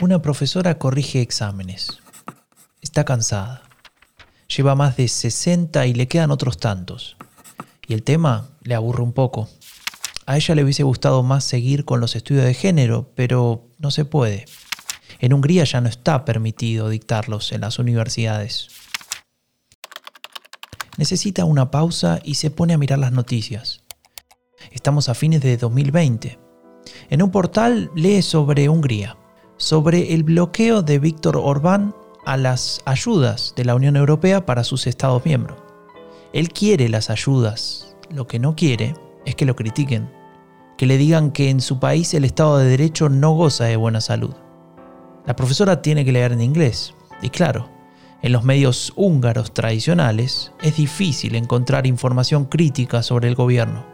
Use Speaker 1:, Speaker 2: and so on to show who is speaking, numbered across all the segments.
Speaker 1: Una profesora corrige exámenes. Está cansada. Lleva más de 60 y le quedan otros tantos. Y el tema le aburre un poco. A ella le hubiese gustado más seguir con los estudios de género, pero no se puede. En Hungría ya no está permitido dictarlos en las universidades. Necesita una pausa y se pone a mirar las noticias. Estamos a fines de 2020. En un portal lee sobre Hungría, sobre el bloqueo de Víctor Orbán a las ayudas de la Unión Europea para sus Estados miembros. Él quiere las ayudas, lo que no quiere es que lo critiquen, que le digan que en su país el Estado de Derecho no goza de buena salud. La profesora tiene que leer en inglés, y claro, en los medios húngaros tradicionales es difícil encontrar información crítica sobre el gobierno.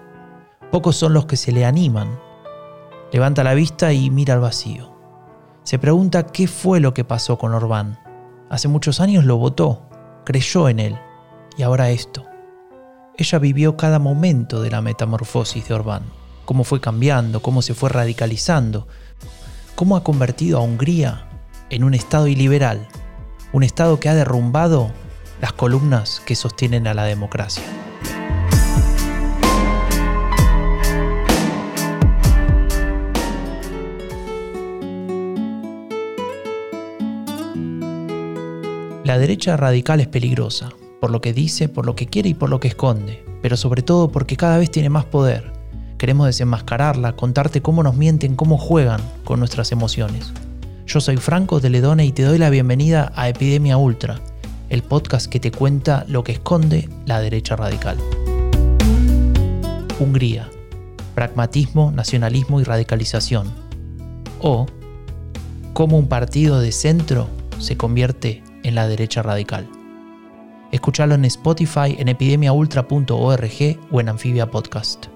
Speaker 1: Pocos son los que se le animan. Levanta la vista y mira al vacío. Se pregunta qué fue lo que pasó con Orbán. Hace muchos años lo votó, creyó en él, y ahora esto. Ella vivió cada momento de la metamorfosis de Orbán, cómo fue cambiando, cómo se fue radicalizando, cómo ha convertido a Hungría en un Estado iliberal, un Estado que ha derrumbado las columnas que sostienen a la democracia. La derecha radical es peligrosa, por lo que dice, por lo que quiere y por lo que esconde, pero sobre todo porque cada vez tiene más poder. Queremos desenmascararla, contarte cómo nos mienten, cómo juegan con nuestras emociones. Yo soy Franco de Ledone y te doy la bienvenida a Epidemia Ultra, el podcast que te cuenta lo que esconde la derecha radical. Hungría. Pragmatismo, nacionalismo y radicalización. O cómo un partido de centro se convierte en la derecha radical. Escuchalo en Spotify, en epidemiaultra.org o en Amphibia Podcast.